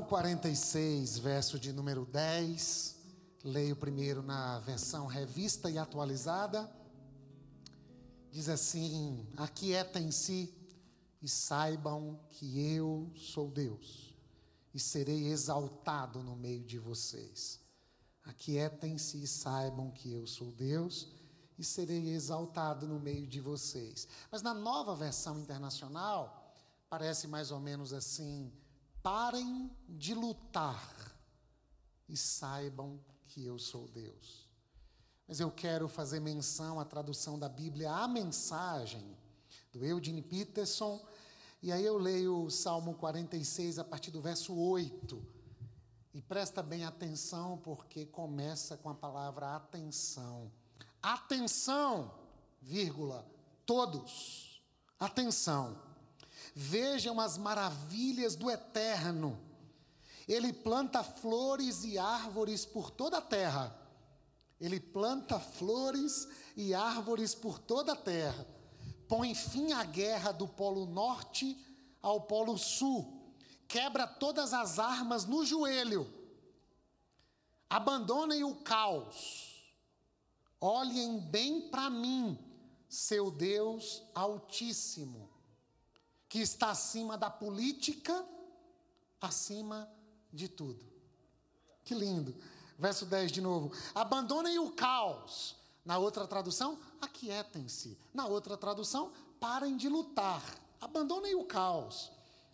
Salmo 46, verso de número 10. Leio primeiro na versão revista e atualizada. Diz assim: Aquietem-se e saibam que eu sou Deus, e serei exaltado no meio de vocês. Aquietem-se e saibam que eu sou Deus, e serei exaltado no meio de vocês. Mas na nova versão internacional, parece mais ou menos assim: parem de lutar e saibam que eu sou Deus. Mas eu quero fazer menção à tradução da Bíblia, a mensagem do Eugene Peterson, e aí eu leio o Salmo 46 a partir do verso 8. E presta bem atenção, porque começa com a palavra atenção. Atenção, vírgula, todos. Atenção. Vejam as maravilhas do eterno. Ele planta flores e árvores por toda a terra. Ele planta flores e árvores por toda a terra. Põe fim à guerra do Polo Norte ao Polo Sul. Quebra todas as armas no joelho. Abandonem o caos. Olhem bem para mim, seu Deus Altíssimo que está acima da política, acima de tudo. Que lindo. Verso 10 de novo. Abandonem o caos. Na outra tradução, aquietem-se. Na outra tradução, parem de lutar. Abandonem o caos.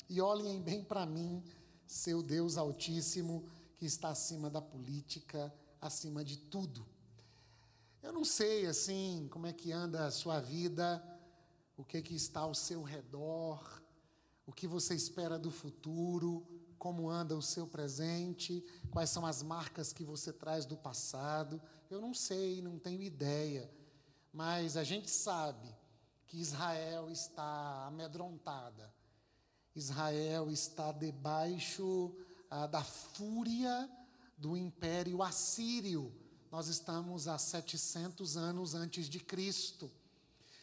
E olhem bem para mim, seu Deus Altíssimo, que está acima da política, acima de tudo. Eu não sei assim como é que anda a sua vida o que, que está ao seu redor, o que você espera do futuro, como anda o seu presente, quais são as marcas que você traz do passado. Eu não sei, não tenho ideia, mas a gente sabe que Israel está amedrontada. Israel está debaixo ah, da fúria do império assírio. Nós estamos a 700 anos antes de Cristo.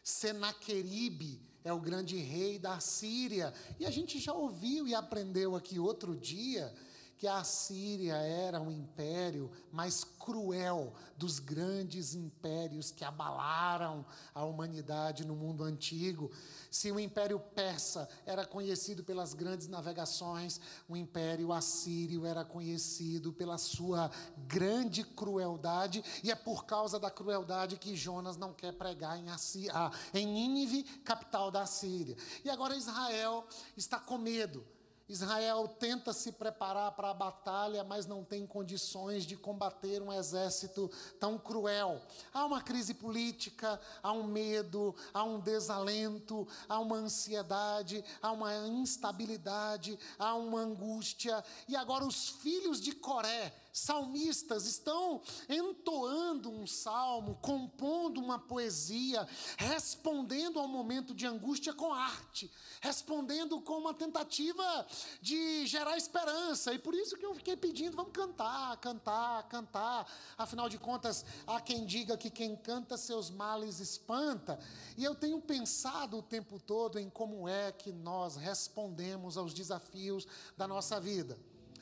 Senaqueribe é o grande rei da Síria. E a gente já ouviu e aprendeu aqui outro dia que a Síria era um império mais cruel dos grandes impérios que abalaram a humanidade no mundo antigo. Se o império persa era conhecido pelas grandes navegações, o império assírio era conhecido pela sua grande crueldade, e é por causa da crueldade que Jonas não quer pregar em, Assí ah, em Nínive, capital da Síria. E agora Israel está com medo Israel tenta se preparar para a batalha, mas não tem condições de combater um exército tão cruel. Há uma crise política, há um medo, há um desalento, há uma ansiedade, há uma instabilidade, há uma angústia. E agora os filhos de Coré, salmistas, estão entoando um salmo, compondo uma poesia, respondendo ao momento de angústia com arte, respondendo com uma tentativa de gerar esperança. E por isso que eu fiquei pedindo, vamos cantar, cantar, cantar. Afinal de contas, há quem diga que quem canta seus males espanta. E eu tenho pensado o tempo todo em como é que nós respondemos aos desafios da nossa vida.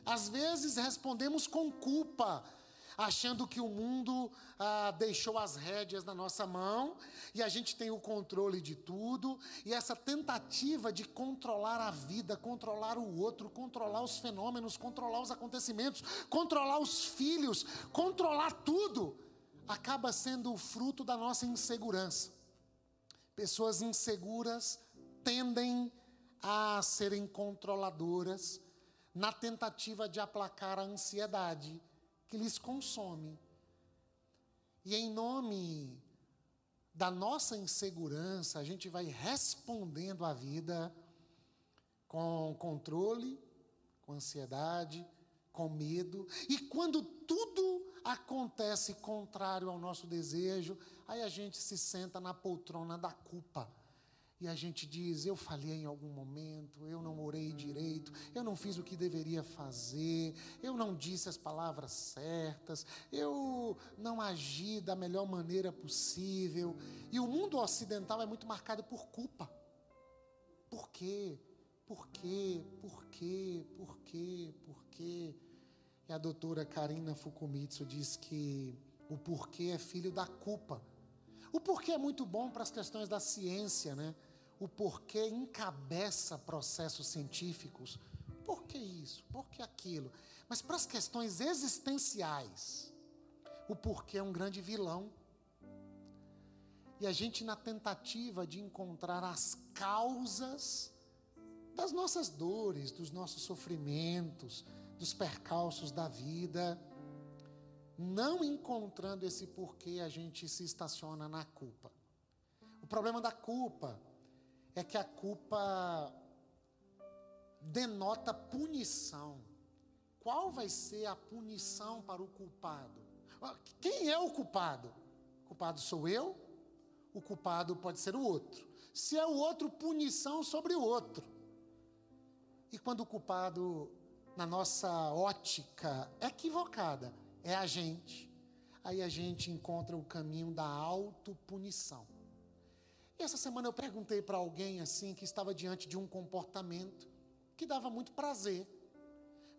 Às vezes respondemos com culpa achando que o mundo ah, deixou as rédeas na nossa mão e a gente tem o controle de tudo, e essa tentativa de controlar a vida, controlar o outro, controlar os fenômenos, controlar os acontecimentos, controlar os filhos, controlar tudo, acaba sendo o fruto da nossa insegurança. Pessoas inseguras tendem a serem controladoras na tentativa de aplacar a ansiedade que lhes consome. E em nome da nossa insegurança, a gente vai respondendo à vida com controle, com ansiedade, com medo. E quando tudo acontece contrário ao nosso desejo, aí a gente se senta na poltrona da culpa e a gente diz: eu falhei em algum momento, eu não orei direito, eu não fiz o que deveria fazer, eu não disse as palavras certas, eu não agi da melhor maneira possível. E o mundo ocidental é muito marcado por culpa. Por quê? por quê, por quê, por quê, por quê? E a doutora Karina Fukumitsu diz que o porquê é filho da culpa. O porquê é muito bom para as questões da ciência, né? O porquê encabeça processos científicos. Por que isso? Por que aquilo? Mas para as questões existenciais, o porquê é um grande vilão. E a gente, na tentativa de encontrar as causas das nossas dores, dos nossos sofrimentos, dos percalços da vida, não encontrando esse porquê, a gente se estaciona na culpa. O problema da culpa é que a culpa denota punição. Qual vai ser a punição para o culpado? Quem é o culpado? O culpado sou eu, o culpado pode ser o outro. Se é o outro, punição sobre o outro. E quando o culpado, na nossa ótica equivocada, é a gente, aí a gente encontra o caminho da autopunição. Essa semana eu perguntei para alguém assim que estava diante de um comportamento que dava muito prazer,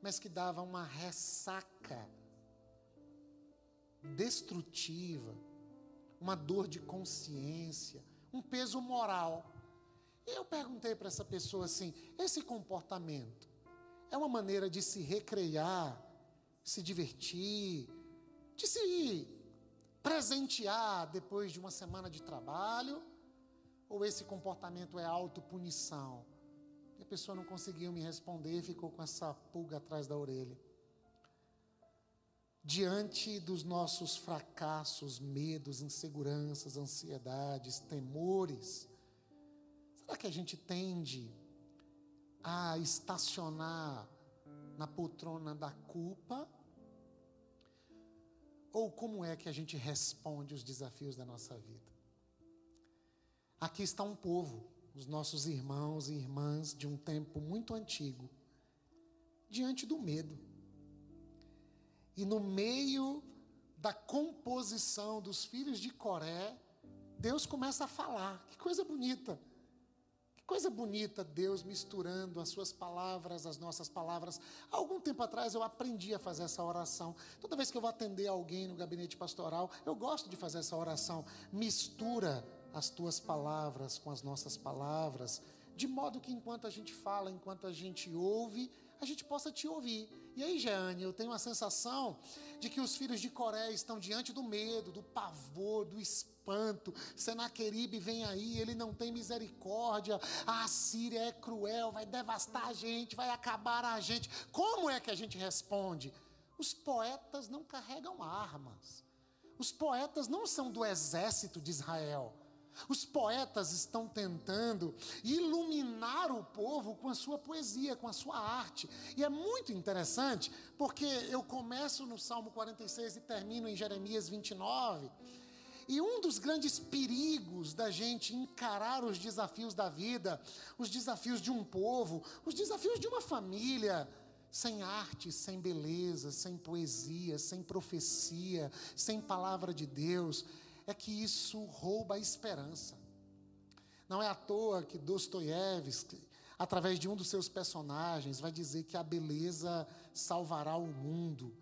mas que dava uma ressaca destrutiva, uma dor de consciência, um peso moral. Eu perguntei para essa pessoa assim: esse comportamento é uma maneira de se recrear, se divertir, de se presentear depois de uma semana de trabalho? Ou esse comportamento é autopunição? E a pessoa não conseguiu me responder e ficou com essa pulga atrás da orelha. Diante dos nossos fracassos, medos, inseguranças, ansiedades, temores, Será que a gente tende a estacionar na poltrona da culpa? Ou como é que a gente responde os desafios da nossa vida? Aqui está um povo, os nossos irmãos e irmãs de um tempo muito antigo, diante do medo. E no meio da composição dos filhos de Coré, Deus começa a falar. Que coisa bonita. Coisa bonita Deus misturando as suas palavras, as nossas palavras. Há algum tempo atrás eu aprendi a fazer essa oração. Toda vez que eu vou atender alguém no gabinete pastoral, eu gosto de fazer essa oração. Mistura as tuas palavras com as nossas palavras, de modo que enquanto a gente fala, enquanto a gente ouve, a gente possa te ouvir. E aí, Jeane, eu tenho a sensação de que os filhos de Coré estão diante do medo, do pavor, do espanto. Senaqueribe vem aí, ele não tem misericórdia. A Síria é cruel, vai devastar a gente, vai acabar a gente. Como é que a gente responde? Os poetas não carregam armas. Os poetas não são do exército de Israel. Os poetas estão tentando iluminar o povo com a sua poesia, com a sua arte. E é muito interessante, porque eu começo no Salmo 46 e termino em Jeremias 29. E um dos grandes perigos da gente encarar os desafios da vida, os desafios de um povo, os desafios de uma família, sem arte, sem beleza, sem poesia, sem profecia, sem palavra de Deus, é que isso rouba a esperança. Não é à toa que Dostoiévski, através de um dos seus personagens, vai dizer que a beleza salvará o mundo.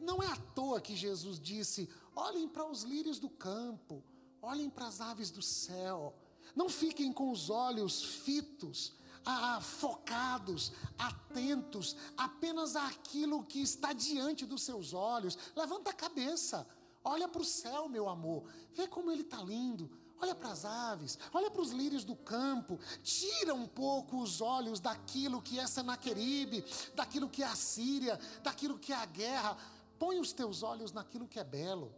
Não é à toa que Jesus disse: olhem para os lírios do campo, olhem para as aves do céu, não fiquem com os olhos fitos, ah, focados, atentos apenas àquilo que está diante dos seus olhos. Levanta a cabeça. Olha para o céu, meu amor. Vê como ele está lindo. Olha para as aves, olha para os lírios do campo. Tira um pouco os olhos daquilo que é Senaqueribe, daquilo que é a Síria, daquilo que é a guerra. Põe os teus olhos naquilo que é belo.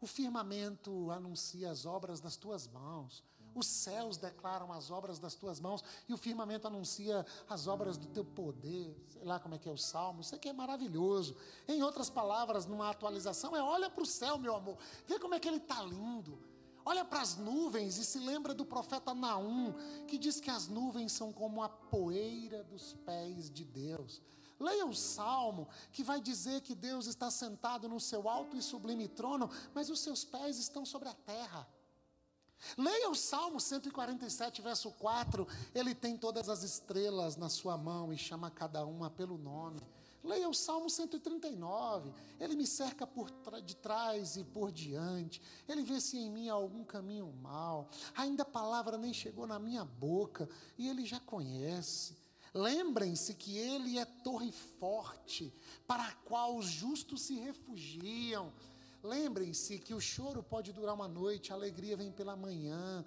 O firmamento anuncia as obras das tuas mãos. Os céus declaram as obras das tuas mãos e o firmamento anuncia as obras do teu poder. Sei lá como é que é o salmo, isso aqui é maravilhoso. Em outras palavras, numa atualização, é olha para o céu, meu amor, vê como é que ele está lindo. Olha para as nuvens e se lembra do profeta Naum, que diz que as nuvens são como a poeira dos pés de Deus. Leia o salmo que vai dizer que Deus está sentado no seu alto e sublime trono, mas os seus pés estão sobre a terra. Leia o Salmo 147, verso 4. Ele tem todas as estrelas na sua mão e chama cada uma pelo nome. Leia o Salmo 139. Ele me cerca por de trás e por diante. Ele vê se em mim há algum caminho mal. Ainda a palavra nem chegou na minha boca e ele já conhece. Lembrem-se que ele é torre forte, para a qual os justos se refugiam. Lembrem-se que o choro pode durar uma noite, a alegria vem pela manhã.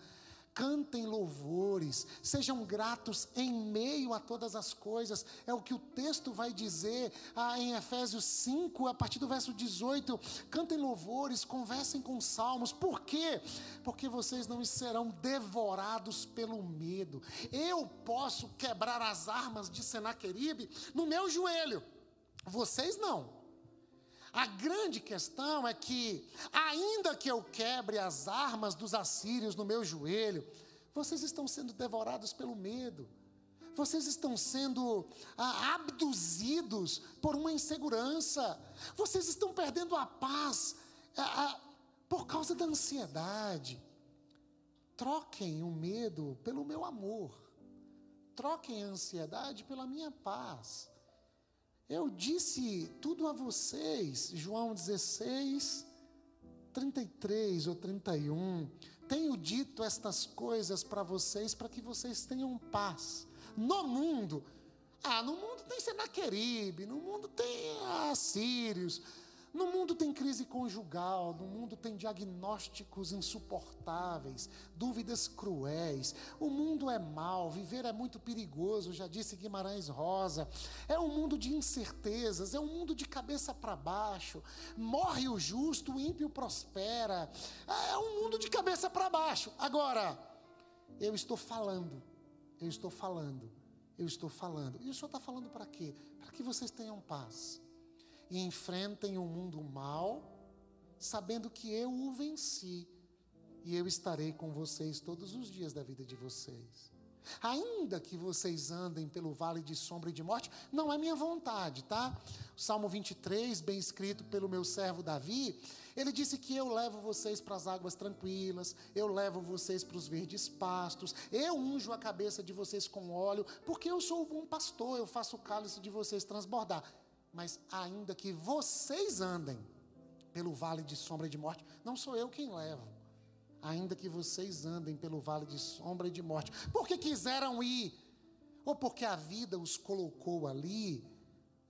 Cantem louvores, sejam gratos em meio a todas as coisas, é o que o texto vai dizer ah, em Efésios 5, a partir do verso 18. Cantem louvores, conversem com salmos, por quê? Porque vocês não serão devorados pelo medo. Eu posso quebrar as armas de Senaqueribe no meu joelho, vocês não. A grande questão é que, ainda que eu quebre as armas dos assírios no meu joelho, vocês estão sendo devorados pelo medo. Vocês estão sendo ah, abduzidos por uma insegurança. Vocês estão perdendo a paz ah, ah, por causa da ansiedade. Troquem o medo pelo meu amor. Troquem a ansiedade pela minha paz. Eu disse tudo a vocês, João 16, 33 ou 31. Tenho dito estas coisas para vocês para que vocês tenham paz. No mundo, ah, no mundo tem Senaqueribe, no mundo tem assírios, no mundo tem crise conjugal, no mundo tem diagnósticos insuportáveis, dúvidas cruéis. O mundo é mau, viver é muito perigoso, já disse Guimarães Rosa. É um mundo de incertezas, é um mundo de cabeça para baixo. Morre o justo, o ímpio prospera. É um mundo de cabeça para baixo. Agora, eu estou falando, eu estou falando, eu estou falando. E o Senhor está falando para quê? Para que vocês tenham paz e enfrentem o mundo mal, sabendo que eu o venci e eu estarei com vocês todos os dias da vida de vocês. Ainda que vocês andem pelo vale de sombra e de morte, não é minha vontade, tá? O Salmo 23, bem escrito pelo meu servo Davi, ele disse que eu levo vocês para as águas tranquilas, eu levo vocês para os verdes pastos, eu unjo a cabeça de vocês com óleo, porque eu sou o bom pastor, eu faço o cálice de vocês transbordar mas ainda que vocês andem pelo vale de sombra e de morte, não sou eu quem levo. Ainda que vocês andem pelo vale de sombra e de morte, porque quiseram ir, ou porque a vida os colocou ali,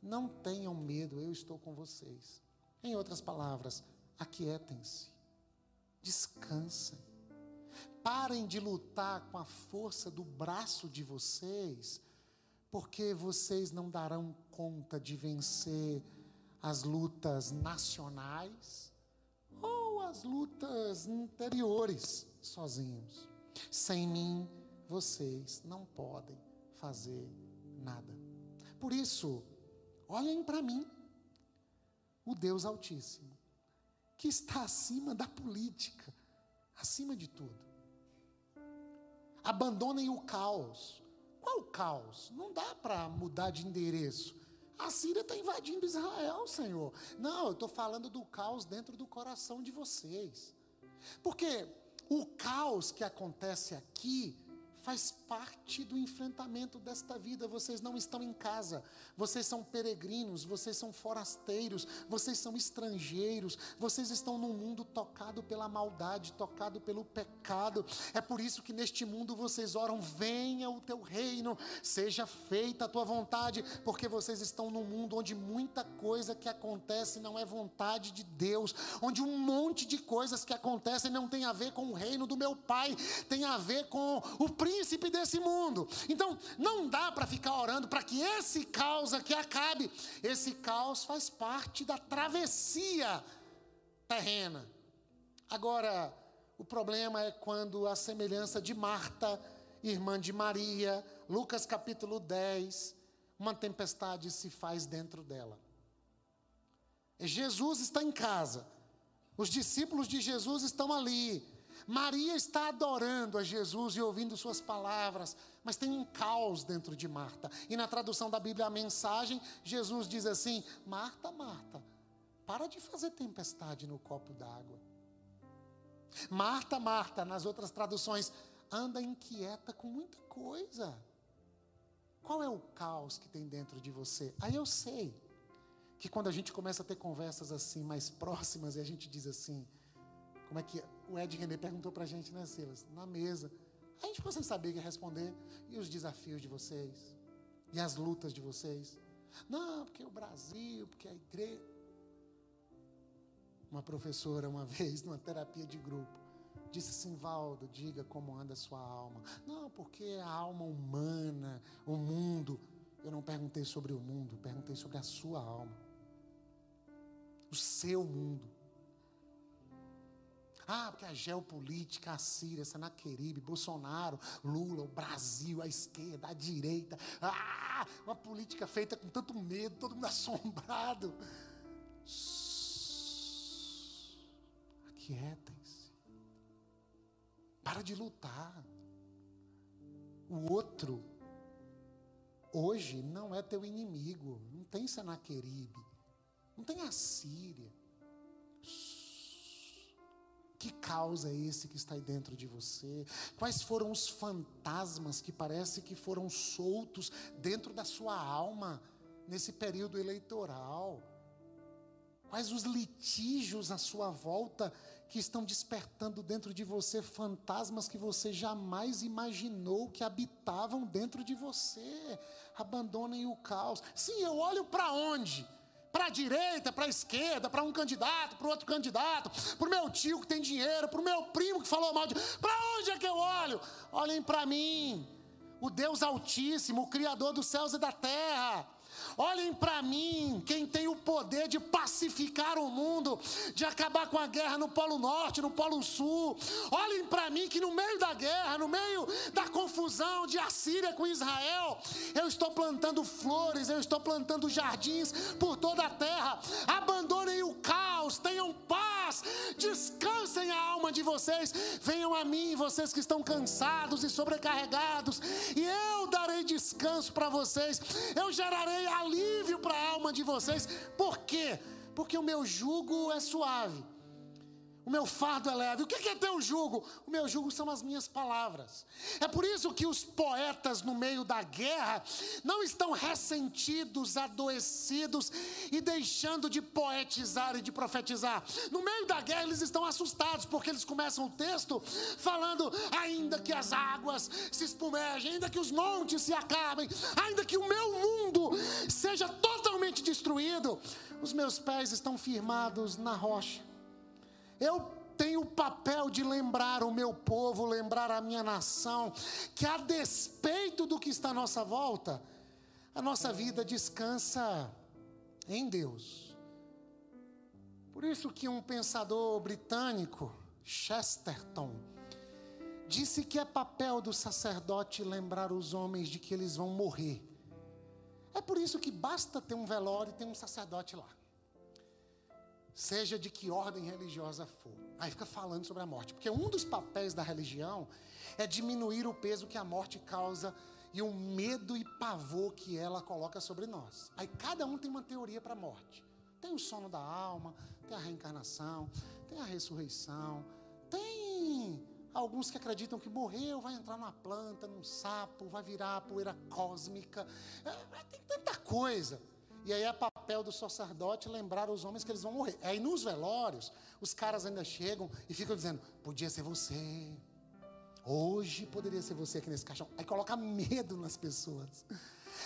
não tenham medo, eu estou com vocês. Em outras palavras, aquietem-se, descansem, parem de lutar com a força do braço de vocês porque vocês não darão conta de vencer as lutas nacionais ou as lutas interiores sozinhos. Sem mim, vocês não podem fazer nada. Por isso, olhem para mim, o Deus Altíssimo, que está acima da política, acima de tudo. Abandonem o caos, qual o caos? Não dá para mudar de endereço. A Síria está invadindo Israel, Senhor. Não, eu estou falando do caos dentro do coração de vocês. Porque o caos que acontece aqui faz parte do enfrentamento desta vida. Vocês não estão em casa, vocês são peregrinos, vocês são forasteiros, vocês são estrangeiros, vocês estão num mundo tocado pela maldade, tocado pelo pecado. É por isso que neste mundo vocês oram: venha o teu reino, seja feita a tua vontade, porque vocês estão num mundo onde muita coisa que acontece não é vontade de Deus, onde um monte de coisas que acontecem não tem a ver com o reino do meu Pai, tem a ver com o príncipe príncipe desse mundo. Então, não dá para ficar orando para que esse caos aqui acabe. Esse caos faz parte da travessia terrena. Agora, o problema é quando a semelhança de Marta, irmã de Maria, Lucas capítulo 10, uma tempestade se faz dentro dela. Jesus está em casa, os discípulos de Jesus estão ali, Maria está adorando a Jesus e ouvindo suas palavras, mas tem um caos dentro de Marta. E na tradução da Bíblia, a mensagem, Jesus diz assim: Marta, Marta, para de fazer tempestade no copo d'água. Marta, Marta, nas outras traduções, anda inquieta com muita coisa. Qual é o caos que tem dentro de você? Aí eu sei que quando a gente começa a ter conversas assim mais próximas e a gente diz assim, como é que o Ed René perguntou para a gente, né, Silas? Na mesa. A gente ficou saber o que responder. E os desafios de vocês? E as lutas de vocês? Não, porque o Brasil, porque a igreja. Uma professora, uma vez, numa terapia de grupo, disse assim: Valdo, diga como anda a sua alma. Não, porque a alma humana, o mundo. Eu não perguntei sobre o mundo, perguntei sobre a sua alma. O seu mundo. Ah, porque a geopolítica, a Síria, Sanaqueribe, Bolsonaro, Lula, o Brasil, a esquerda, a direita. Ah, uma política feita com tanto medo, todo mundo assombrado. Aquietem-se. Para de lutar. O outro, hoje, não é teu inimigo. Não tem Sanaqueribe. Não tem a Síria. Que causa é esse que está aí dentro de você? Quais foram os fantasmas que parece que foram soltos dentro da sua alma nesse período eleitoral? Quais os litígios à sua volta que estão despertando dentro de você fantasmas que você jamais imaginou que habitavam dentro de você? Abandonem o caos. Sim, eu olho para onde? Para a direita, para a esquerda, para um candidato, para outro candidato, para o meu tio que tem dinheiro, para o meu primo que falou mal de. Para onde é que eu olho? Olhem para mim, o Deus Altíssimo, o Criador dos céus e da terra. Olhem para mim, quem tem o poder de pacificar o mundo, de acabar com a guerra no Polo Norte, no Polo Sul. Olhem para mim que no meio da guerra, no meio da confusão de Assíria com Israel, eu estou plantando flores, eu estou plantando jardins por toda a terra. Abandonem o caos, tenham paz, descansem a alma de vocês. Venham a mim, vocês que estão cansados e sobrecarregados, e eu darei descanso para vocês. Eu gerarei alívio para a alma de vocês. Por quê? Porque o meu jugo é suave. O meu fardo é leve. O que é teu jugo? O meu jugo são as minhas palavras. É por isso que os poetas, no meio da guerra, não estão ressentidos, adoecidos e deixando de poetizar e de profetizar. No meio da guerra, eles estão assustados, porque eles começam o texto falando: ainda que as águas se espumejem, ainda que os montes se acabem, ainda que o meu mundo seja totalmente destruído, os meus pés estão firmados na rocha eu tenho o papel de lembrar o meu povo, lembrar a minha nação, que a despeito do que está à nossa volta, a nossa vida descansa em Deus. Por isso que um pensador britânico, Chesterton, disse que é papel do sacerdote lembrar os homens de que eles vão morrer. É por isso que basta ter um velório e ter um sacerdote lá seja de que ordem religiosa for. Aí fica falando sobre a morte, porque um dos papéis da religião é diminuir o peso que a morte causa e o medo e pavor que ela coloca sobre nós. Aí cada um tem uma teoria para a morte. Tem o sono da alma, tem a reencarnação, tem a ressurreição, tem alguns que acreditam que morreu, vai entrar numa planta, num sapo, vai virar poeira cósmica. É, tem tanta coisa. E aí é papel do sacerdote lembrar os homens que eles vão morrer. Aí nos velórios, os caras ainda chegam e ficam dizendo: podia ser você. Hoje poderia ser você aqui nesse caixão. Aí coloca medo nas pessoas.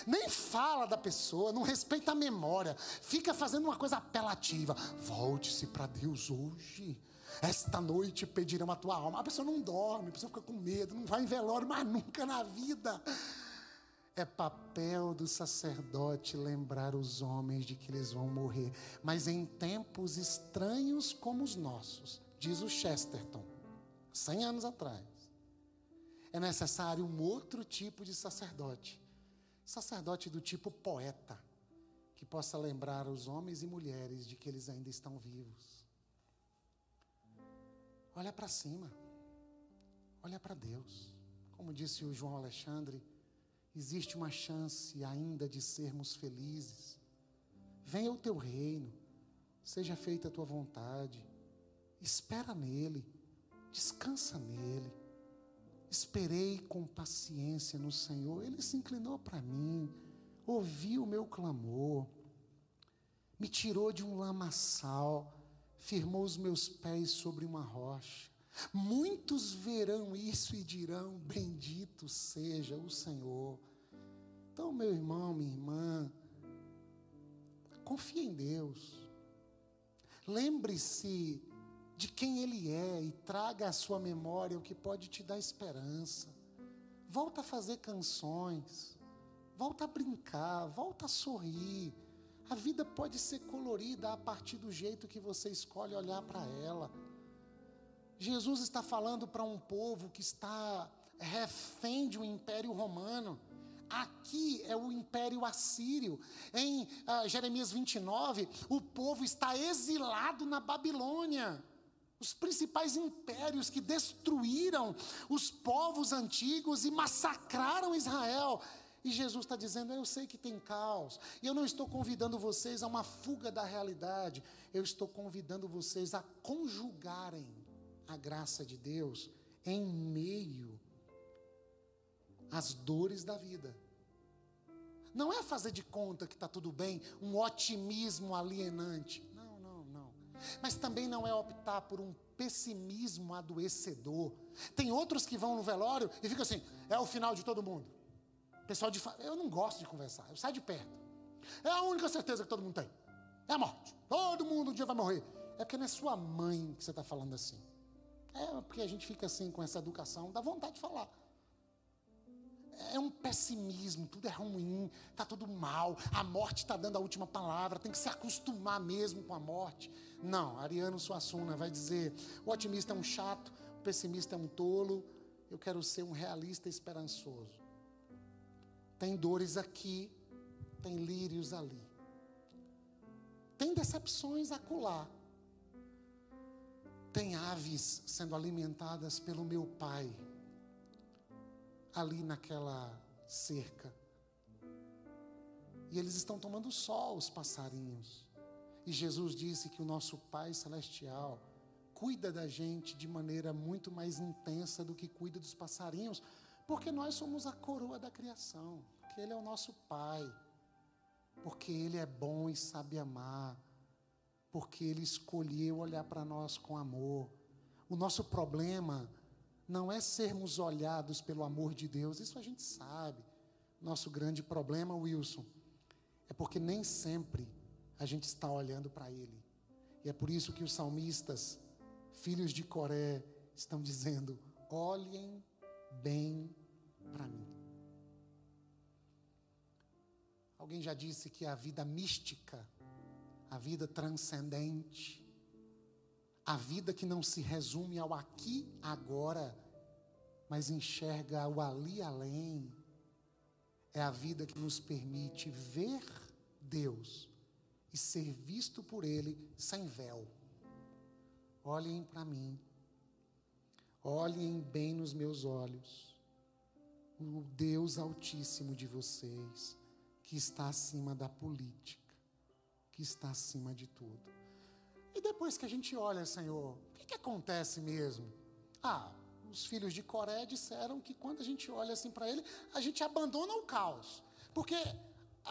Nem fala da pessoa, não respeita a memória. Fica fazendo uma coisa apelativa. Volte-se para Deus hoje. Esta noite pedirão a tua alma. A pessoa não dorme, a pessoa fica com medo, não vai em velório mais nunca na vida. É papel do sacerdote lembrar os homens de que eles vão morrer, mas em tempos estranhos como os nossos, diz o Chesterton, cem anos atrás. É necessário um outro tipo de sacerdote, sacerdote do tipo poeta, que possa lembrar os homens e mulheres de que eles ainda estão vivos. Olha para cima, olha para Deus, como disse o João Alexandre existe uma chance ainda de sermos felizes. Venha o teu reino, seja feita a tua vontade, espera nele, Descansa nele. Esperei com paciência no Senhor. Ele se inclinou para mim, ouviu o meu clamor, me tirou de um lamaçal, firmou os meus pés sobre uma rocha. Muitos verão isso e dirão: Bendito seja o Senhor. Então, meu irmão, minha irmã, confie em Deus. Lembre-se de quem Ele é e traga à sua memória o que pode te dar esperança. Volta a fazer canções, volta a brincar, volta a sorrir. A vida pode ser colorida a partir do jeito que você escolhe olhar para ela. Jesus está falando para um povo que está refém de um império romano. Aqui é o império assírio. Em uh, Jeremias 29, o povo está exilado na Babilônia os principais impérios que destruíram os povos antigos e massacraram Israel. E Jesus está dizendo: Eu sei que tem caos, e eu não estou convidando vocês a uma fuga da realidade, eu estou convidando vocês a conjugarem a graça de Deus em meio às dores da vida. Não é fazer de conta que está tudo bem, um otimismo alienante mas também não é optar por um pessimismo adoecedor. Tem outros que vão no velório e ficam assim: é o final de todo mundo. Pessoal de eu não gosto de conversar, eu saio de perto. É a única certeza que todo mundo tem. É a morte. Todo mundo um dia vai morrer. É porque não é sua mãe que você está falando assim. É porque a gente fica assim com essa educação, dá vontade de falar é um pessimismo, tudo é ruim, está tudo mal, a morte está dando a última palavra, tem que se acostumar mesmo com a morte. Não, Ariano Suassuna vai dizer: o otimista é um chato, o pessimista é um tolo, eu quero ser um realista esperançoso. Tem dores aqui, tem lírios ali. Tem decepções acolá. Tem aves sendo alimentadas pelo meu pai ali naquela cerca. E eles estão tomando sol, os passarinhos. E Jesus disse que o nosso Pai Celestial cuida da gente de maneira muito mais intensa do que cuida dos passarinhos, porque nós somos a coroa da criação, porque Ele é o nosso Pai, porque Ele é bom e sabe amar, porque Ele escolheu olhar para nós com amor. O nosso problema não é sermos olhados pelo amor de Deus, isso a gente sabe. Nosso grande problema, Wilson, é porque nem sempre a gente está olhando para Ele. E é por isso que os salmistas, filhos de Coré, estão dizendo: olhem bem para mim. Alguém já disse que a vida mística, a vida transcendente, a vida que não se resume ao aqui, agora, mas enxerga o ali além. É a vida que nos permite ver Deus e ser visto por Ele sem véu. Olhem para mim, olhem bem nos meus olhos, o Deus Altíssimo de vocês, que está acima da política, que está acima de tudo. E depois que a gente olha, Senhor, o que, que acontece mesmo? Ah, os filhos de Coré disseram que quando a gente olha assim para ele, a gente abandona o caos. Porque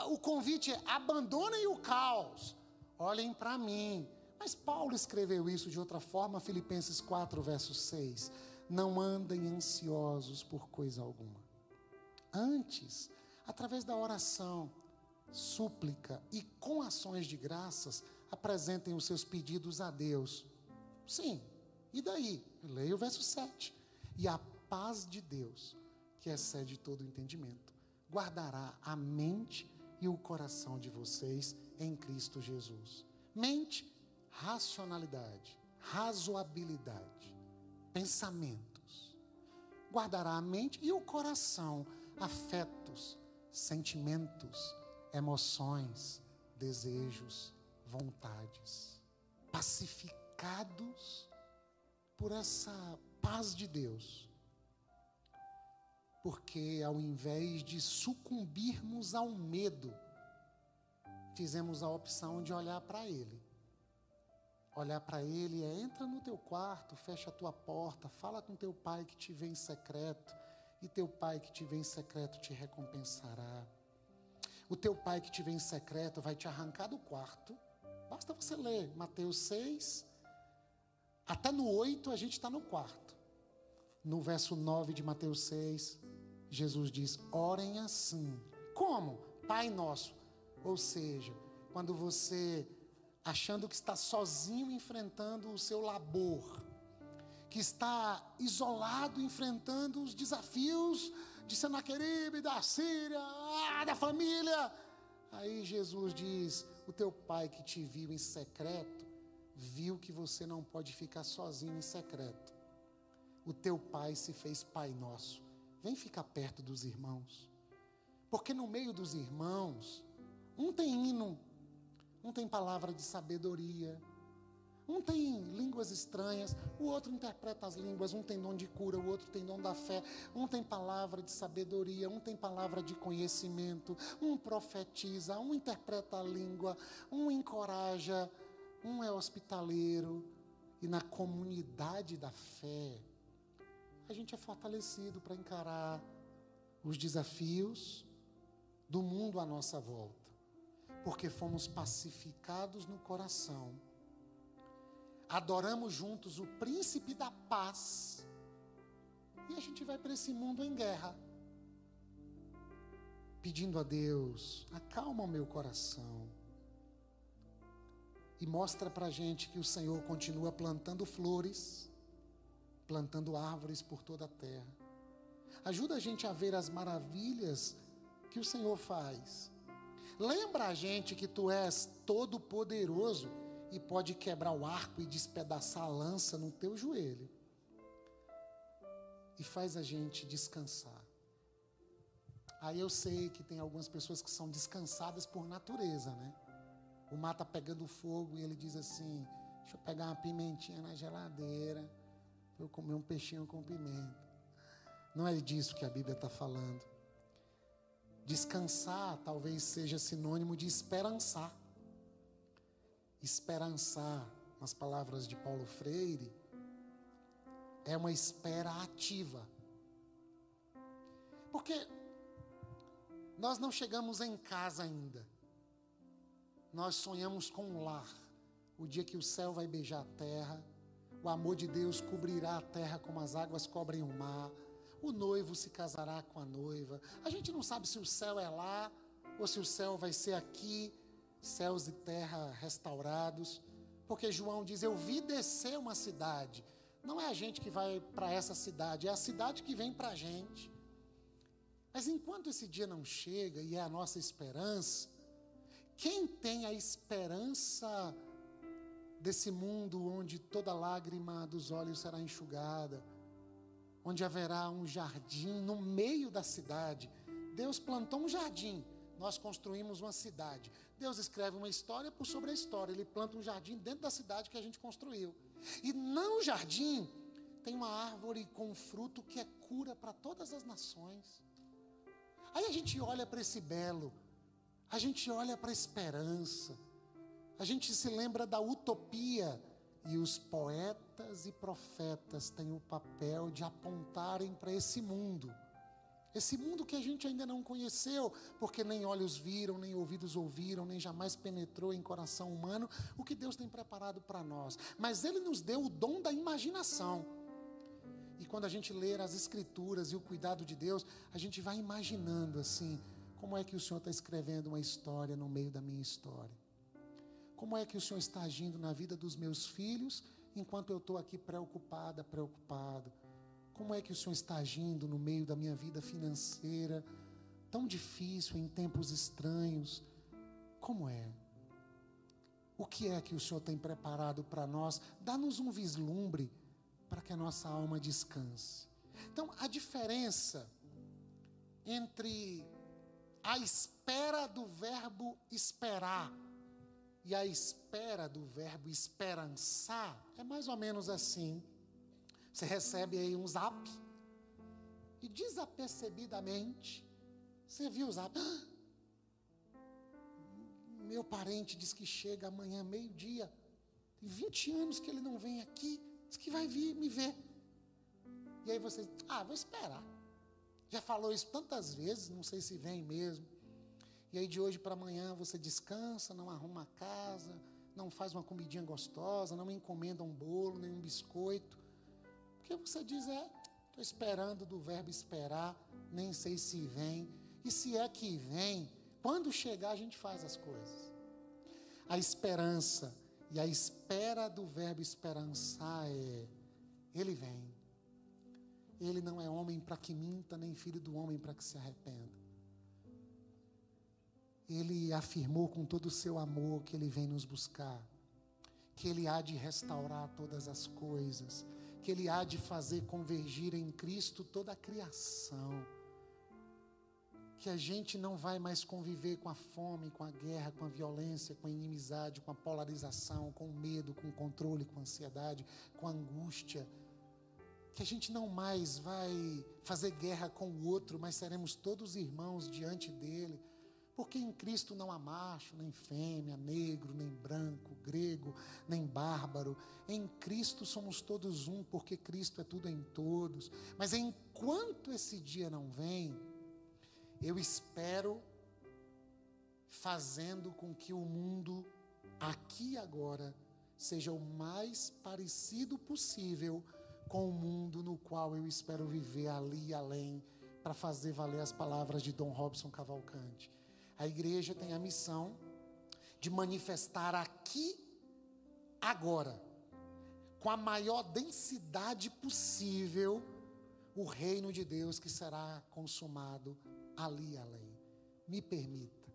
o convite é abandonem o caos, olhem para mim. Mas Paulo escreveu isso de outra forma, Filipenses 4, verso 6. Não andem ansiosos por coisa alguma. Antes, através da oração, súplica e com ações de graças, apresentem os seus pedidos a Deus. Sim, e daí? Leia o verso 7. E a paz de Deus, que excede todo entendimento, guardará a mente e o coração de vocês em Cristo Jesus. Mente, racionalidade, razoabilidade, pensamentos. Guardará a mente e o coração, afetos, sentimentos, emoções, desejos, vontades, pacificados por essa paz de Deus. Porque ao invés de sucumbirmos ao medo, fizemos a opção de olhar para Ele. olhar para ele é: entra no teu quarto, fecha a tua porta, fala com teu pai que te vê em secreto, e teu pai que te vê em secreto te recompensará. O teu pai que te vê em secreto vai te arrancar do quarto. Basta você ler Mateus 6, até no 8 a gente está no quarto. No verso 9 de Mateus 6, Jesus diz: orem assim. Como? Pai nosso. Ou seja, quando você achando que está sozinho enfrentando o seu labor, que está isolado enfrentando os desafios de Senaqueribe, da Síria, ah, da família. Aí Jesus diz: O teu pai que te viu em secreto, viu que você não pode ficar sozinho em secreto. O teu pai se fez pai nosso. Vem ficar perto dos irmãos. Porque no meio dos irmãos, um tem hino, um tem palavra de sabedoria, um tem línguas estranhas, o outro interpreta as línguas, um tem dom de cura, o outro tem dom da fé, um tem palavra de sabedoria, um tem palavra de conhecimento, um profetiza, um interpreta a língua, um encoraja, um é hospitaleiro. E na comunidade da fé, a gente é fortalecido para encarar os desafios do mundo à nossa volta, porque fomos pacificados no coração adoramos juntos o príncipe da paz, e a gente vai para esse mundo em guerra, pedindo a Deus, acalma o meu coração, e mostra para a gente que o Senhor continua plantando flores, plantando árvores por toda a terra. Ajuda a gente a ver as maravilhas que o Senhor faz. Lembra a gente que tu és todo poderoso e pode quebrar o arco e despedaçar a lança no teu joelho. E faz a gente descansar. Aí eu sei que tem algumas pessoas que são descansadas por natureza, né? O mar está pegando fogo e ele diz assim: Deixa eu pegar uma pimentinha na geladeira, para eu comer um peixinho com pimenta. Não é disso que a Bíblia está falando. Descansar talvez seja sinônimo de esperançar esperançar, nas palavras de Paulo Freire, é uma espera ativa. Porque nós não chegamos em casa ainda. Nós sonhamos com um lar. O dia que o céu vai beijar a terra, o amor de Deus cobrirá a terra como as águas cobrem o mar. O noivo se casará com a noiva. A gente não sabe se o céu é lá ou se o céu vai ser aqui céus e terra restaurados, porque João diz: Eu vi descer uma cidade. Não é a gente que vai para essa cidade, é a cidade que vem para a gente. Mas enquanto esse dia não chega e é a nossa esperança, quem tem a esperança desse mundo onde toda lágrima dos olhos será enxugada, onde haverá um jardim no meio da cidade? Deus plantou um jardim, nós construímos uma cidade. Deus escreve uma história por sobre a história. Ele planta um jardim dentro da cidade que a gente construiu. E no jardim tem uma árvore com fruto que é cura para todas as nações. Aí a gente olha para esse belo, a gente olha para a esperança, a gente se lembra da utopia. E os poetas e profetas têm o papel de apontarem para esse mundo esse mundo que a gente ainda não conheceu, porque nem olhos viram, nem ouvidos ouviram, nem jamais penetrou em coração humano o que Deus tem preparado para nós. Mas Ele nos deu o dom da imaginação. E quando a gente ler as Escrituras e o cuidado de Deus, a gente vai imaginando assim: como é que o Senhor está escrevendo uma história no meio da minha história? Como é que o Senhor está agindo na vida dos meus filhos enquanto eu estou aqui preocupada, preocupado? Como é que o Senhor está agindo no meio da minha vida financeira, tão difícil, em tempos estranhos? Como é? O que é que o Senhor tem preparado para nós? Dá-nos um vislumbre para que a nossa alma descanse. Então, a diferença entre a espera do verbo esperar e a espera do verbo esperançar é mais ou menos assim. Você recebe aí um zap e desapercebidamente você viu o zap. Meu parente diz que chega amanhã meio-dia. Tem 20 anos que ele não vem aqui, diz que vai vir me ver. E aí você, ah, vou esperar. Já falou isso tantas vezes, não sei se vem mesmo. E aí de hoje para amanhã você descansa, não arruma a casa, não faz uma comidinha gostosa, não encomenda um bolo, nem um biscoito. Porque você diz, é, estou esperando do verbo esperar, nem sei se vem. E se é que vem, quando chegar a gente faz as coisas. A esperança e a espera do verbo esperançar é: Ele vem. Ele não é homem para que minta, nem filho do homem para que se arrependa. Ele afirmou com todo o seu amor que Ele vem nos buscar, que Ele há de restaurar todas as coisas, que Ele há de fazer convergir em Cristo toda a criação que a gente não vai mais conviver com a fome, com a guerra, com a violência, com a inimizade, com a polarização, com o medo, com o controle, com a ansiedade, com a angústia. Que a gente não mais vai fazer guerra com o outro, mas seremos todos irmãos diante dele. Porque em Cristo não há macho, nem fêmea, negro, nem branco, grego, nem bárbaro. Em Cristo somos todos um, porque Cristo é tudo em todos. Mas enquanto esse dia não vem, eu espero fazendo com que o mundo, aqui e agora, seja o mais parecido possível com o mundo no qual eu espero viver ali e além, para fazer valer as palavras de Dom Robson Cavalcante. A igreja tem a missão de manifestar aqui, agora, com a maior densidade possível, o reino de Deus que será consumado ali além. Me permita.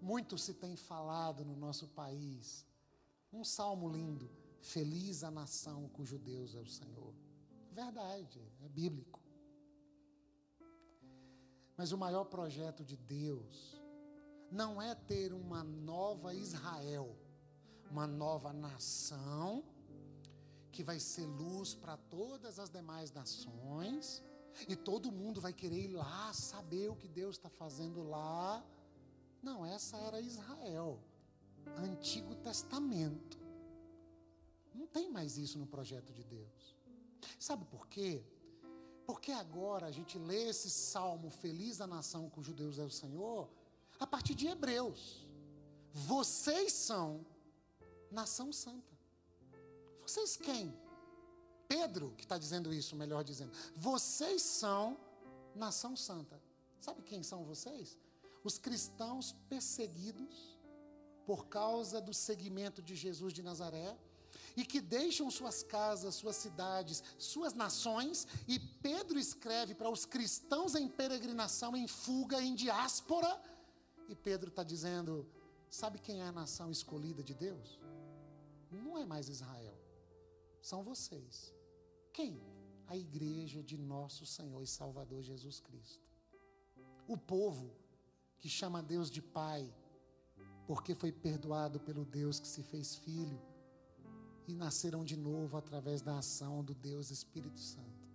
Muito se tem falado no nosso país. Um salmo lindo. Feliz a nação cujo Deus é o Senhor. Verdade, é bíblico. Mas o maior projeto de Deus não é ter uma nova Israel, uma nova nação que vai ser luz para todas as demais nações e todo mundo vai querer ir lá saber o que Deus está fazendo lá. Não, essa era Israel, Antigo Testamento. Não tem mais isso no projeto de Deus. Sabe por quê? Porque agora a gente lê esse salmo Feliz a nação cujo Deus é o Senhor, a partir de Hebreus. Vocês são nação santa. Vocês quem? Pedro que está dizendo isso, melhor dizendo. Vocês são nação santa. Sabe quem são vocês? Os cristãos perseguidos por causa do seguimento de Jesus de Nazaré e que deixam suas casas, suas cidades, suas nações, e Pedro escreve para os cristãos em peregrinação, em fuga, em diáspora, e Pedro está dizendo: sabe quem é a nação escolhida de Deus? Não é mais Israel, são vocês. Quem? A igreja de nosso Senhor e Salvador Jesus Cristo. O povo que chama Deus de Pai, porque foi perdoado pelo Deus que se fez filho e nasceram de novo através da ação do Deus Espírito Santo.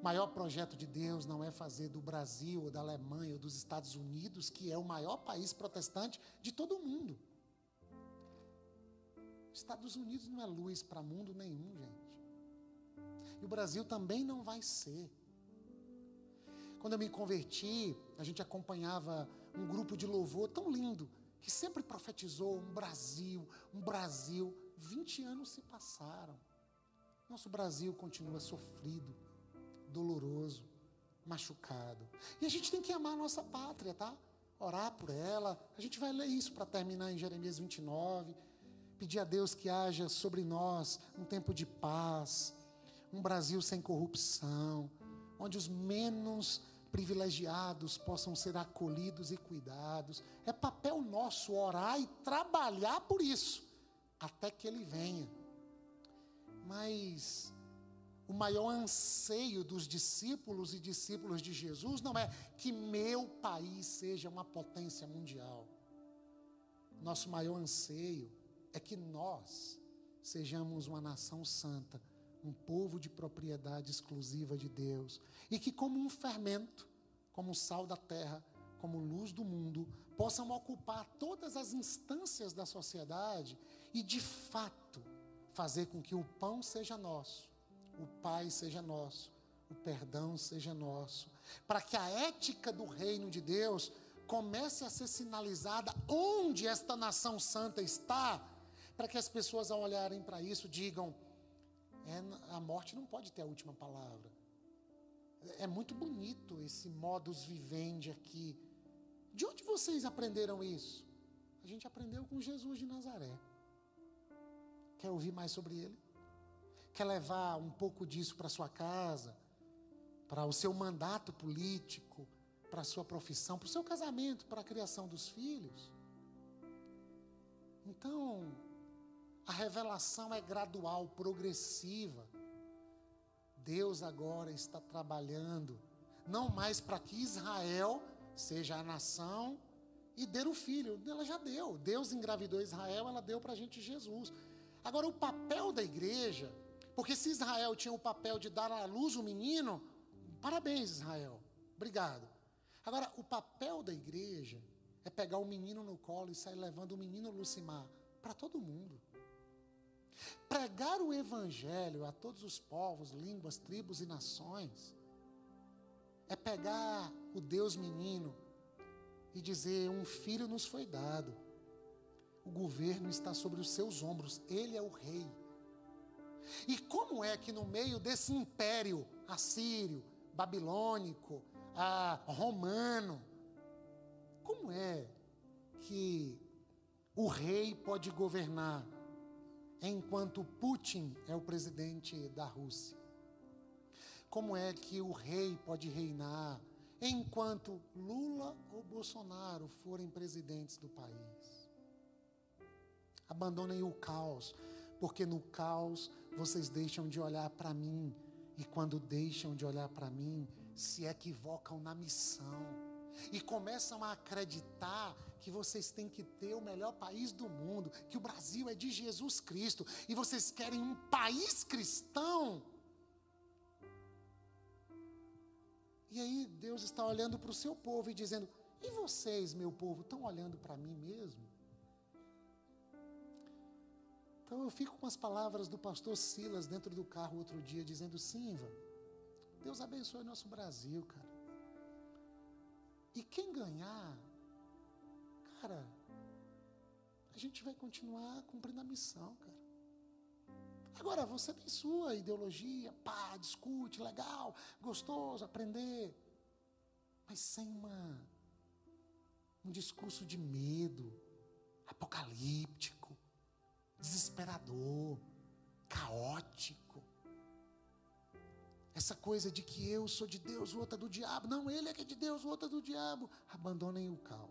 O maior projeto de Deus não é fazer do Brasil, ou da Alemanha, ou dos Estados Unidos, que é o maior país protestante de todo o mundo. Estados Unidos não é luz para mundo nenhum, gente. E o Brasil também não vai ser. Quando eu me converti, a gente acompanhava um grupo de louvor tão lindo, que sempre profetizou um Brasil, um Brasil. 20 anos se passaram. Nosso Brasil continua sofrido, doloroso, machucado. E a gente tem que amar a nossa pátria, tá? Orar por ela. A gente vai ler isso para terminar em Jeremias 29. Pedir a Deus que haja sobre nós um tempo de paz, um Brasil sem corrupção, onde os menos privilegiados possam ser acolhidos e cuidados. É papel nosso orar e trabalhar por isso, até que ele venha. Mas o maior anseio dos discípulos e discípulos de Jesus não é que meu país seja uma potência mundial. Nosso maior anseio é que nós sejamos uma nação santa um povo de propriedade exclusiva de Deus, e que, como um fermento, como sal da terra, como luz do mundo, possam ocupar todas as instâncias da sociedade e, de fato, fazer com que o pão seja nosso, o Pai seja nosso, o perdão seja nosso, para que a ética do reino de Deus comece a ser sinalizada onde esta nação santa está, para que as pessoas, ao olharem para isso, digam: é, a morte não pode ter a última palavra. É muito bonito esse modus vivendi aqui. De onde vocês aprenderam isso? A gente aprendeu com Jesus de Nazaré. Quer ouvir mais sobre ele? Quer levar um pouco disso para sua casa, para o seu mandato político, para a sua profissão, para o seu casamento, para a criação dos filhos? Então, a revelação é gradual, progressiva. Deus agora está trabalhando, não mais para que Israel seja a nação e dê o filho. Ela já deu. Deus engravidou Israel, ela deu para a gente Jesus. Agora, o papel da igreja, porque se Israel tinha o papel de dar à luz o menino, parabéns, Israel. Obrigado. Agora, o papel da igreja é pegar o menino no colo e sair levando o menino Lucimar para todo mundo. Pregar o evangelho a todos os povos, línguas, tribos e nações é pegar o Deus menino e dizer: um filho nos foi dado, o governo está sobre os seus ombros, ele é o rei. E como é que no meio desse império assírio, babilônico, romano, como é que o rei pode governar enquanto Putin é o presidente da Rússia? Como é que o rei pode reinar enquanto Lula ou Bolsonaro forem presidentes do país? Abandonem o caos, porque no caos vocês deixam de olhar para mim, e quando deixam de olhar para mim, se equivocam na missão e começam a acreditar que vocês têm que ter o melhor país do mundo, que o Brasil é de Jesus Cristo, e vocês querem um país cristão. E aí Deus está olhando para o seu povo e dizendo: E vocês, meu povo, estão olhando para mim mesmo? Então eu fico com as palavras do pastor Silas dentro do carro outro dia, dizendo: Simva, Deus abençoe nosso Brasil, cara. E quem ganhar, cara, a gente vai continuar cumprindo a missão, cara. Agora, você tem sua ideologia, pá, discute, legal, gostoso, aprender, mas sem uma, um discurso de medo, apocalíptico, desesperador, caótico. Essa coisa de que eu sou de Deus, o outro é do diabo. Não, ele é que é de Deus, o outro é do diabo. Abandonem o caos.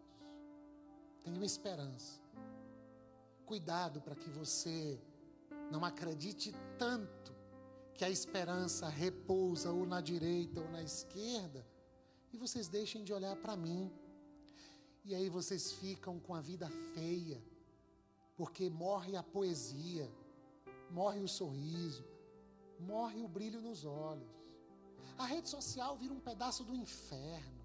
Tenham esperança. Cuidado para que você não acredite tanto que a esperança repousa ou na direita ou na esquerda e vocês deixem de olhar para mim. E aí vocês ficam com a vida feia, porque morre a poesia, morre o sorriso, morre o brilho nos olhos. A rede social vira um pedaço do inferno.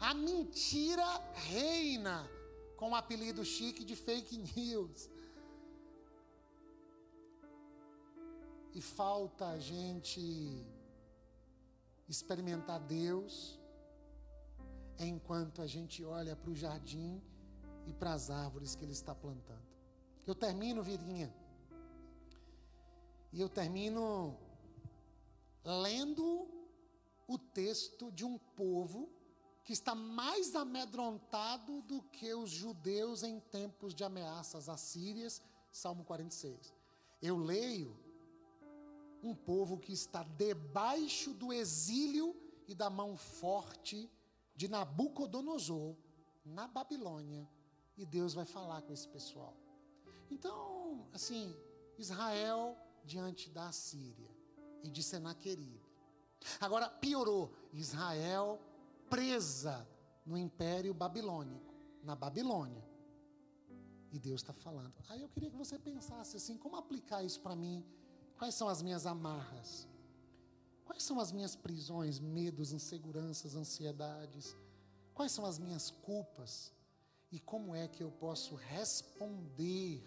A mentira reina com o apelido chique de fake news. E falta a gente experimentar Deus enquanto a gente olha para o jardim e para as árvores que Ele está plantando. Eu termino, Virinha. E eu termino lendo o texto de um povo que está mais amedrontado do que os judeus em tempos de ameaças assírias, Salmo 46. Eu leio um povo que está debaixo do exílio e da mão forte de Nabucodonosor na Babilônia, e Deus vai falar com esse pessoal. Então, assim, Israel diante da Assíria e de Senaqueribe. Agora piorou, Israel presa no império babilônico, na Babilônia. E Deus está falando. Aí eu queria que você pensasse assim: como aplicar isso para mim? Quais são as minhas amarras? Quais são as minhas prisões, medos, inseguranças, ansiedades? Quais são as minhas culpas? E como é que eu posso responder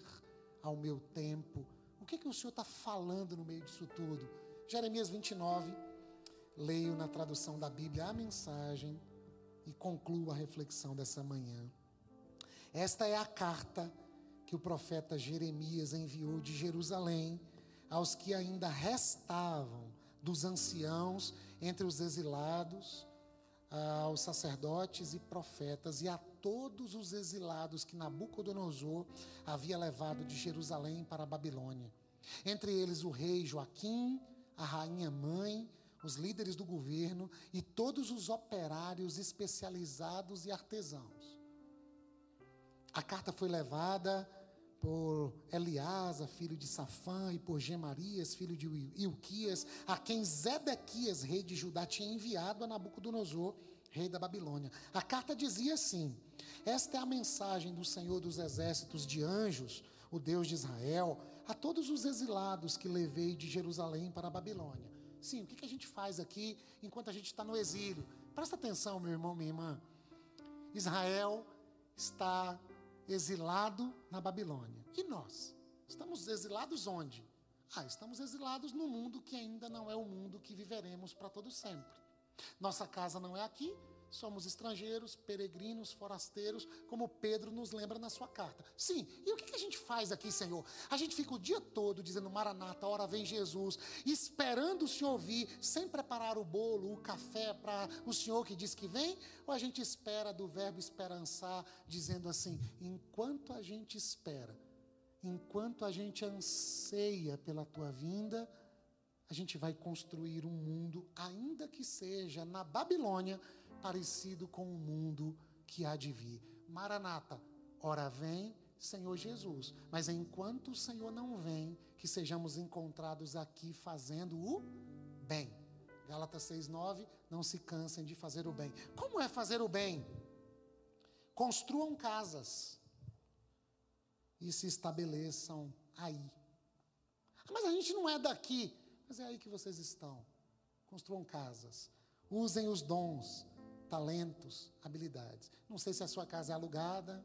ao meu tempo? O que, que o Senhor está falando no meio disso tudo? Jeremias 29, leio na tradução da Bíblia a mensagem e concluo a reflexão dessa manhã. Esta é a carta que o profeta Jeremias enviou de Jerusalém aos que ainda restavam dos anciãos entre os exilados, aos sacerdotes e profetas e a todos os exilados que Nabucodonosor havia levado de Jerusalém para a Babilônia. Entre eles o rei Joaquim, a rainha mãe, os líderes do governo e todos os operários especializados e artesãos. A carta foi levada por Eliasa, filho de Safã, e por Gemarias, filho de Ilquias, a quem Zedequias, rei de Judá, tinha enviado a Nabucodonosor, rei da Babilônia. A carta dizia assim: Esta é a mensagem do Senhor dos exércitos de anjos, o Deus de Israel, a todos os exilados que levei de Jerusalém para a Babilônia. Sim, o que a gente faz aqui enquanto a gente está no exílio? Presta atenção, meu irmão, minha irmã. Israel está exilado na Babilônia. E nós? Estamos exilados onde? Ah, estamos exilados no mundo que ainda não é o mundo que viveremos para todo sempre. Nossa casa não é aqui, somos estrangeiros, peregrinos, forasteiros, como Pedro nos lembra na sua carta. Sim, e o que a gente faz aqui, Senhor? A gente fica o dia todo dizendo Maranata, hora vem Jesus, esperando o Senhor vir, sem preparar o bolo, o café para o Senhor que diz que vem? Ou a gente espera do verbo esperançar, dizendo assim: enquanto a gente espera, enquanto a gente anseia pela tua vinda, a gente vai construir um mundo, ainda que seja na Babilônia, parecido com o mundo que há de vir. Maranata, ora vem, Senhor Jesus. Mas enquanto o Senhor não vem, que sejamos encontrados aqui fazendo o bem. Gálatas 6:9, não se cansem de fazer o bem. Como é fazer o bem? Construam casas e se estabeleçam aí. Mas a gente não é daqui. Mas é aí que vocês estão. Construam casas. Usem os dons talentos, habilidades. Não sei se a sua casa é alugada,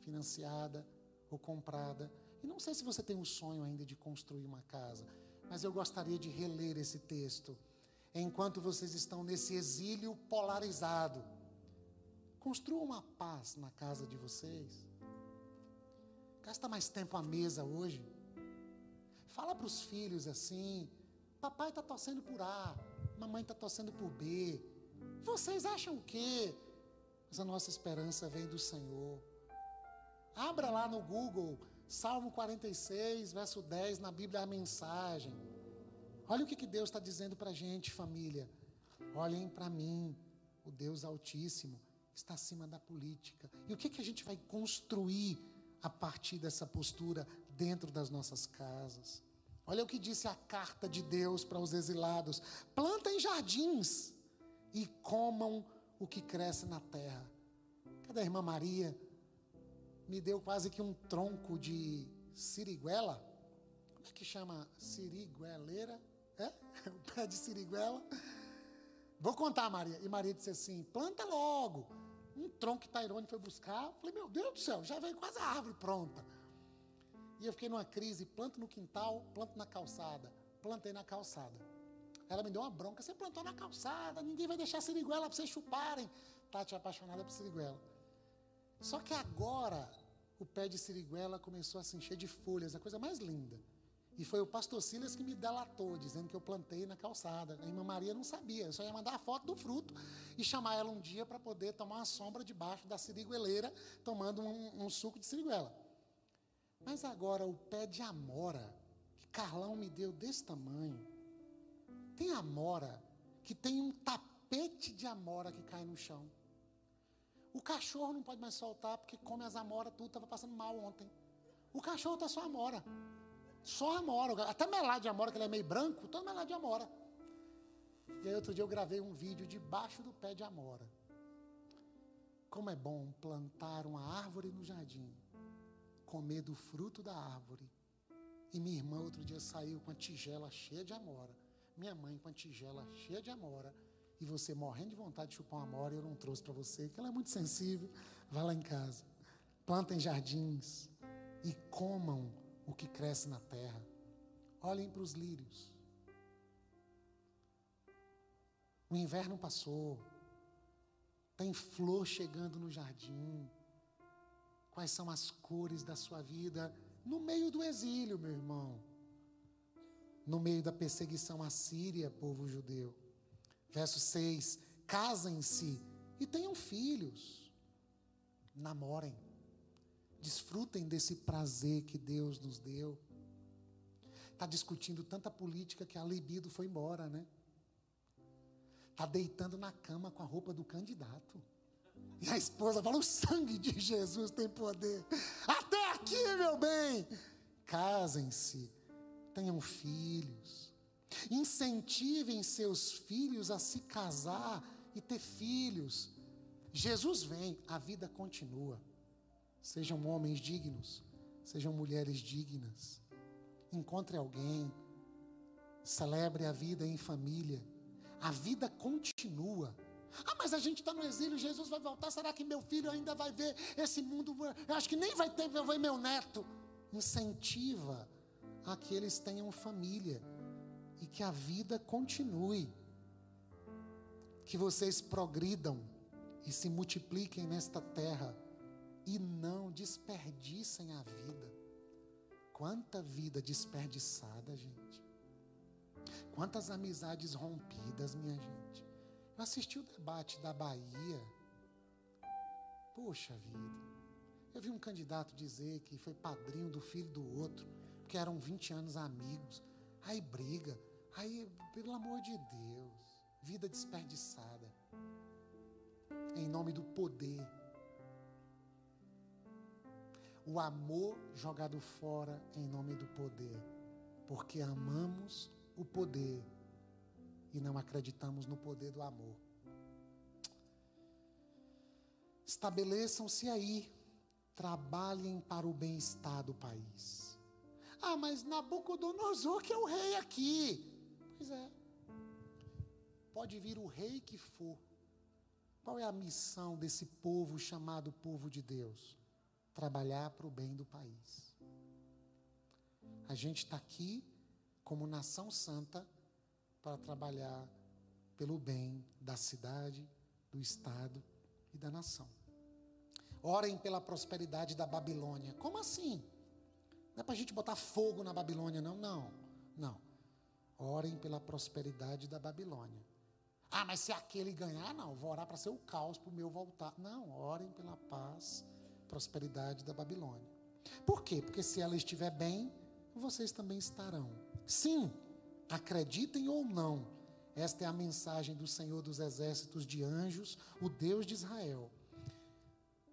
financiada ou comprada. E não sei se você tem o sonho ainda de construir uma casa. Mas eu gostaria de reler esse texto. Enquanto vocês estão nesse exílio polarizado, construam uma paz na casa de vocês. Gasta mais tempo à mesa hoje. Fala para os filhos assim: papai está torcendo por A, mamãe está torcendo por B. Vocês acham o? Mas a nossa esperança vem do Senhor. Abra lá no Google, Salmo 46, verso 10, na Bíblia, a mensagem. Olha o que, que Deus está dizendo para a gente, família. Olhem para mim, o Deus Altíssimo está acima da política. E o que, que a gente vai construir a partir dessa postura dentro das nossas casas? Olha o que disse a carta de Deus para os exilados: plantem jardins e comam o que cresce na terra. Cadê a irmã Maria? Me deu quase que um tronco de siriguela. Como é que chama? Sirigueleira? É? O pé de siriguela. Vou contar, Maria. E Maria disse assim: planta logo. Um tronco que Tairone foi buscar. Falei, meu Deus do céu, já veio quase a árvore pronta. E eu fiquei numa crise: planto no quintal, planto na calçada. Plantei na calçada. Ela me deu uma bronca. Você plantou na calçada, ninguém vai deixar siriguela para vocês chuparem. Tati é apaixonada por siriguela. Só que agora o pé de siriguela começou a se encher de folhas, a coisa mais linda. E foi o pastor Silas que me delatou, dizendo que eu plantei na calçada. A irmã Maria não sabia, eu só ia mandar a foto do fruto e chamar ela um dia para poder tomar uma sombra debaixo da sirigueleira, tomando um, um suco de siriguela. Mas agora o pé de amora, que Carlão me deu desse tamanho, tem amora que tem um tapete de amora que cai no chão. O cachorro não pode mais soltar porque come as amoras, tudo estava passando mal ontem. O cachorro está só amora. Só amora. Até melado de amora, que ele é meio branco, todo melado de amora. E aí outro dia eu gravei um vídeo debaixo do pé de amora. Como é bom plantar uma árvore no jardim, comer do fruto da árvore. E minha irmã outro dia saiu com a tigela cheia de amora minha mãe com a tigela cheia de amora e você morrendo de vontade de chupar uma mora, eu não trouxe para você, que ela é muito sensível. Vá lá em casa. Plantem jardins e comam o que cresce na terra. Olhem para os lírios. O inverno passou. Tem flor chegando no jardim. Quais são as cores da sua vida no meio do exílio, meu irmão? No meio da perseguição assíria, povo judeu. Verso 6: Casem-se e tenham filhos. Namorem. Desfrutem desse prazer que Deus nos deu. Está discutindo tanta política que a libido foi embora, né? Está deitando na cama com a roupa do candidato. E a esposa fala: o sangue de Jesus tem poder. Até aqui, meu bem. Casem-se, tenham filhos. Incentivem seus filhos a se casar e ter filhos. Jesus vem, a vida continua. Sejam homens dignos, sejam mulheres dignas. Encontre alguém, celebre a vida em família. A vida continua. Ah, mas a gente está no exílio, Jesus vai voltar. Será que meu filho ainda vai ver esse mundo? Eu acho que nem vai ter ver meu neto. Incentiva a que eles tenham família e que a vida continue. Que vocês progridam e se multipliquem nesta terra e não desperdicem a vida. Quanta vida desperdiçada, gente. Quantas amizades rompidas, minha gente. Eu assisti o debate da Bahia. Poxa vida. Eu vi um candidato dizer que foi padrinho do filho do outro, que eram 20 anos amigos. Aí briga. Aí, pelo amor de Deus, vida desperdiçada. Em nome do poder. O amor jogado fora em nome do poder. Porque amamos o poder e não acreditamos no poder do amor. Estabeleçam-se aí, trabalhem para o bem-estar do país. Ah, mas Nabucodonosor que é o rei aqui. Pois é. Pode vir o rei que for. Qual é a missão desse povo chamado povo de Deus? Trabalhar para o bem do país. A gente está aqui como nação santa para trabalhar pelo bem da cidade, do estado e da nação. Orem pela prosperidade da Babilônia. Como assim? Não é para a gente botar fogo na Babilônia, não, não, não. Orem pela prosperidade da Babilônia. Ah, mas se aquele ganhar, não, vou orar para ser o caos para o meu voltar. Não, orem pela paz, prosperidade da Babilônia. Por quê? Porque se ela estiver bem, vocês também estarão. Sim, acreditem ou não, esta é a mensagem do Senhor dos Exércitos de Anjos, o Deus de Israel.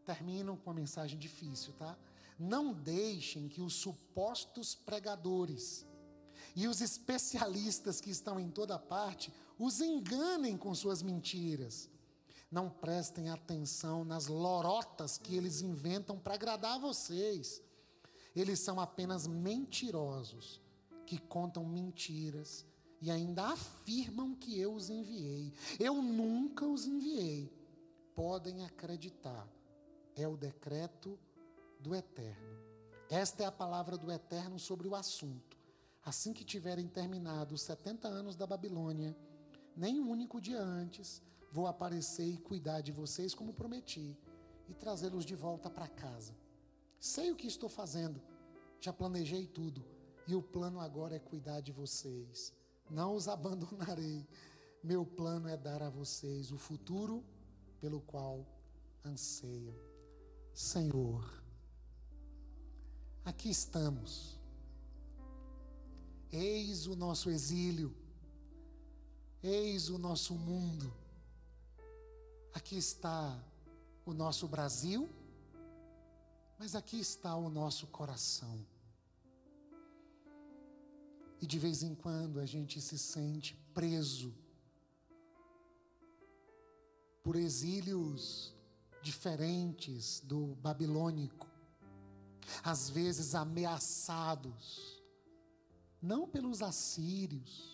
Terminam com uma mensagem difícil, tá? Não deixem que os supostos pregadores e os especialistas que estão em toda parte os enganem com suas mentiras. Não prestem atenção nas lorotas que eles inventam para agradar vocês. Eles são apenas mentirosos que contam mentiras e ainda afirmam que eu os enviei. Eu nunca os enviei. Podem acreditar. É o decreto do Eterno. Esta é a palavra do Eterno sobre o assunto. Assim que tiverem terminado os 70 anos da Babilônia, nem um único dia antes, vou aparecer e cuidar de vocês como prometi e trazê-los de volta para casa. Sei o que estou fazendo, já planejei tudo e o plano agora é cuidar de vocês. Não os abandonarei. Meu plano é dar a vocês o futuro pelo qual anseiam. Senhor, aqui estamos. Eis o nosso exílio. Eis o nosso mundo. Aqui está o nosso Brasil, mas aqui está o nosso coração. E de vez em quando a gente se sente preso por exílios diferentes do babilônico, às vezes ameaçados, não pelos assírios,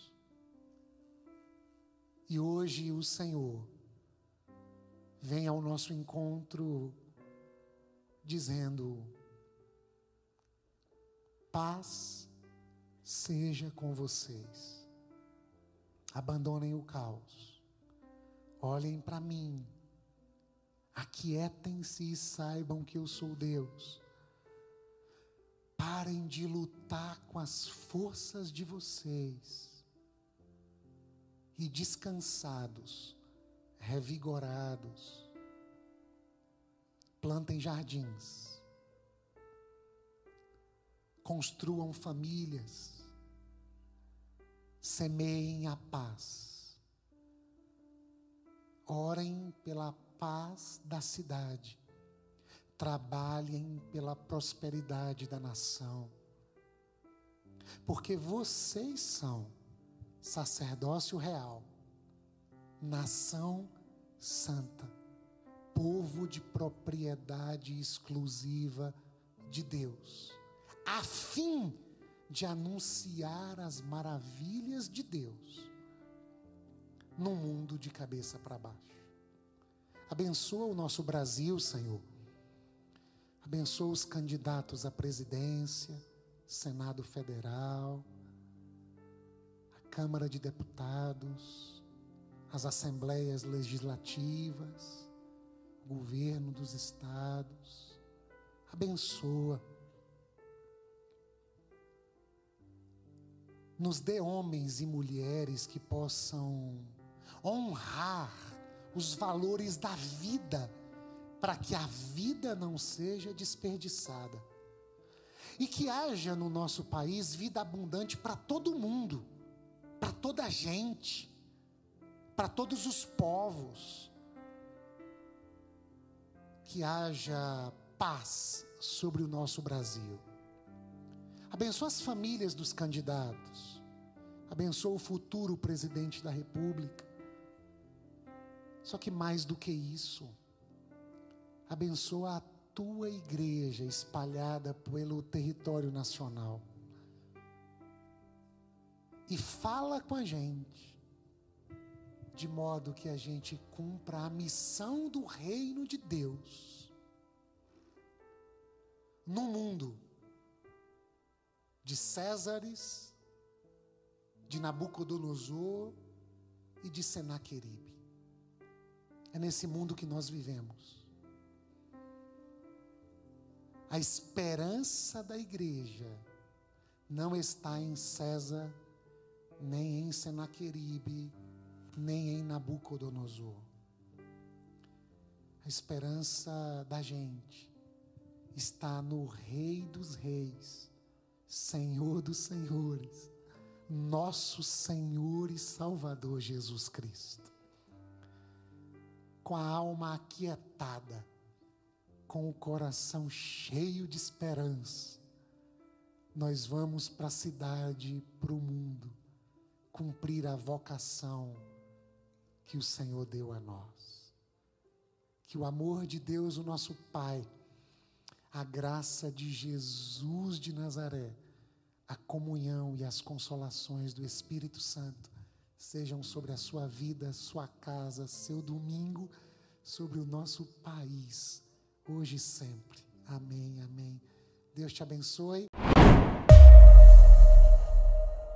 E hoje o Senhor vem ao nosso encontro dizendo: paz seja com vocês. Abandonem o caos. Olhem para mim. Aquietem-se e saibam que eu sou Deus. Parem de lutar com as forças de vocês. E descansados, revigorados, plantem jardins, construam famílias, semeiem a paz, orem pela paz da cidade, trabalhem pela prosperidade da nação, porque vocês são sacerdócio real, nação santa povo de propriedade exclusiva de Deus, a fim de anunciar as maravilhas de Deus no mundo de cabeça para baixo. Abençoa o nosso Brasil, Senhor. Abençoa os candidatos à presidência, Senado Federal, a Câmara de Deputados, as assembleias legislativas governo dos estados. Abençoa. Nos dê homens e mulheres que possam honrar os valores da vida, para que a vida não seja desperdiçada. E que haja no nosso país vida abundante para todo mundo, para toda a gente, para todos os povos que haja paz sobre o nosso Brasil. Abençoa as famílias dos candidatos. Abençoa o futuro presidente da República. Só que mais do que isso, abençoa a tua igreja espalhada pelo território nacional. E fala com a gente de modo que a gente cumpra a missão do reino de Deus no mundo de Césares, de Nabucodonosor e de Senaqueribe. É nesse mundo que nós vivemos. A esperança da igreja não está em César, nem em Senaqueribe, nem em Nabucodonosor. A esperança da gente está no Rei dos Reis, Senhor dos Senhores, nosso Senhor e Salvador Jesus Cristo. Com a alma aquietada, com o coração cheio de esperança, nós vamos para a cidade, para o mundo, cumprir a vocação que o Senhor deu a nós. Que o amor de Deus, o nosso Pai, a graça de Jesus de Nazaré, a comunhão e as consolações do Espírito Santo sejam sobre a sua vida, sua casa, seu domingo, sobre o nosso país, hoje e sempre. Amém, amém. Deus te abençoe.